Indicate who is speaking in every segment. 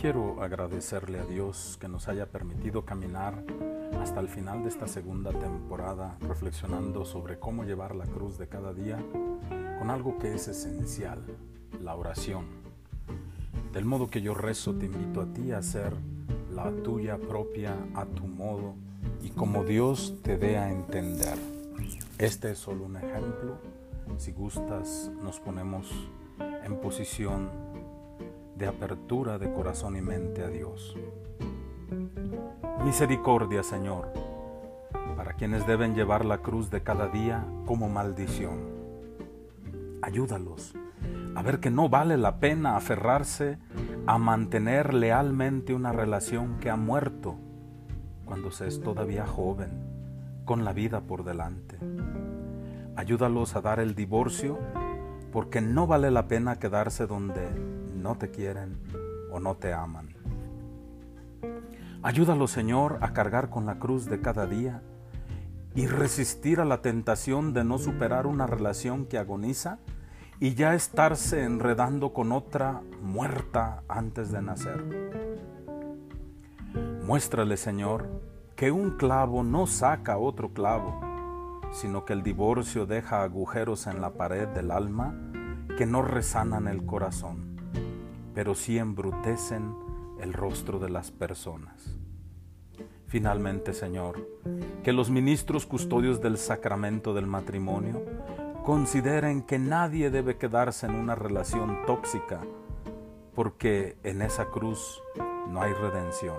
Speaker 1: agradecerle a Dios que nos haya permitido caminar hasta el final de esta segunda temporada reflexionando sobre cómo llevar la cruz de cada día con algo que es esencial, la oración. Del modo que yo rezo, te invito a ti a hacer la tuya propia a tu modo y como Dios te dé a entender. Este es solo un ejemplo. Si gustas, nos ponemos en posición de apertura de corazón y mente a Dios. Misericordia, Señor, para quienes deben llevar la cruz de cada día como maldición. Ayúdalos a ver que no vale la pena aferrarse a mantener lealmente una relación que ha muerto cuando se es todavía joven, con la vida por delante. Ayúdalos a dar el divorcio porque no vale la pena quedarse donde no te quieren o no te aman. Ayúdalo, Señor, a cargar con la cruz de cada día y resistir a la tentación de no superar una relación que agoniza y ya estarse enredando con otra muerta antes de nacer. Muéstrale, Señor, que un clavo no saca otro clavo, sino que el divorcio deja agujeros en la pared del alma que no resanan el corazón, pero sí embrutecen el rostro de las personas. Finalmente, Señor, que los ministros custodios del sacramento del matrimonio consideren que nadie debe quedarse en una relación tóxica, porque en esa cruz no hay redención.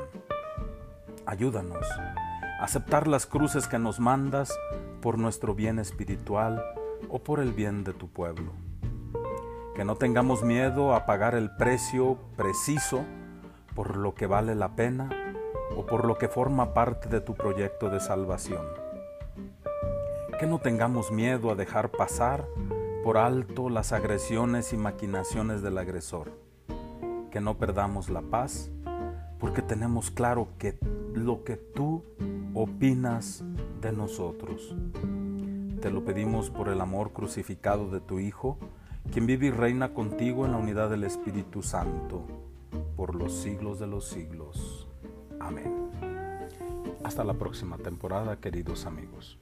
Speaker 1: Ayúdanos a aceptar las cruces que nos mandas por nuestro bien espiritual o por el bien de tu pueblo. Que no tengamos miedo a pagar el precio preciso por lo que vale la pena o por lo que forma parte de tu proyecto de salvación. Que no tengamos miedo a dejar pasar por alto las agresiones y maquinaciones del agresor. Que no perdamos la paz porque tenemos claro que lo que tú opinas de nosotros. Te lo pedimos por el amor crucificado de tu Hijo, quien vive y reina contigo en la unidad del Espíritu Santo, por los siglos de los siglos. Amén. Hasta la próxima temporada, queridos amigos.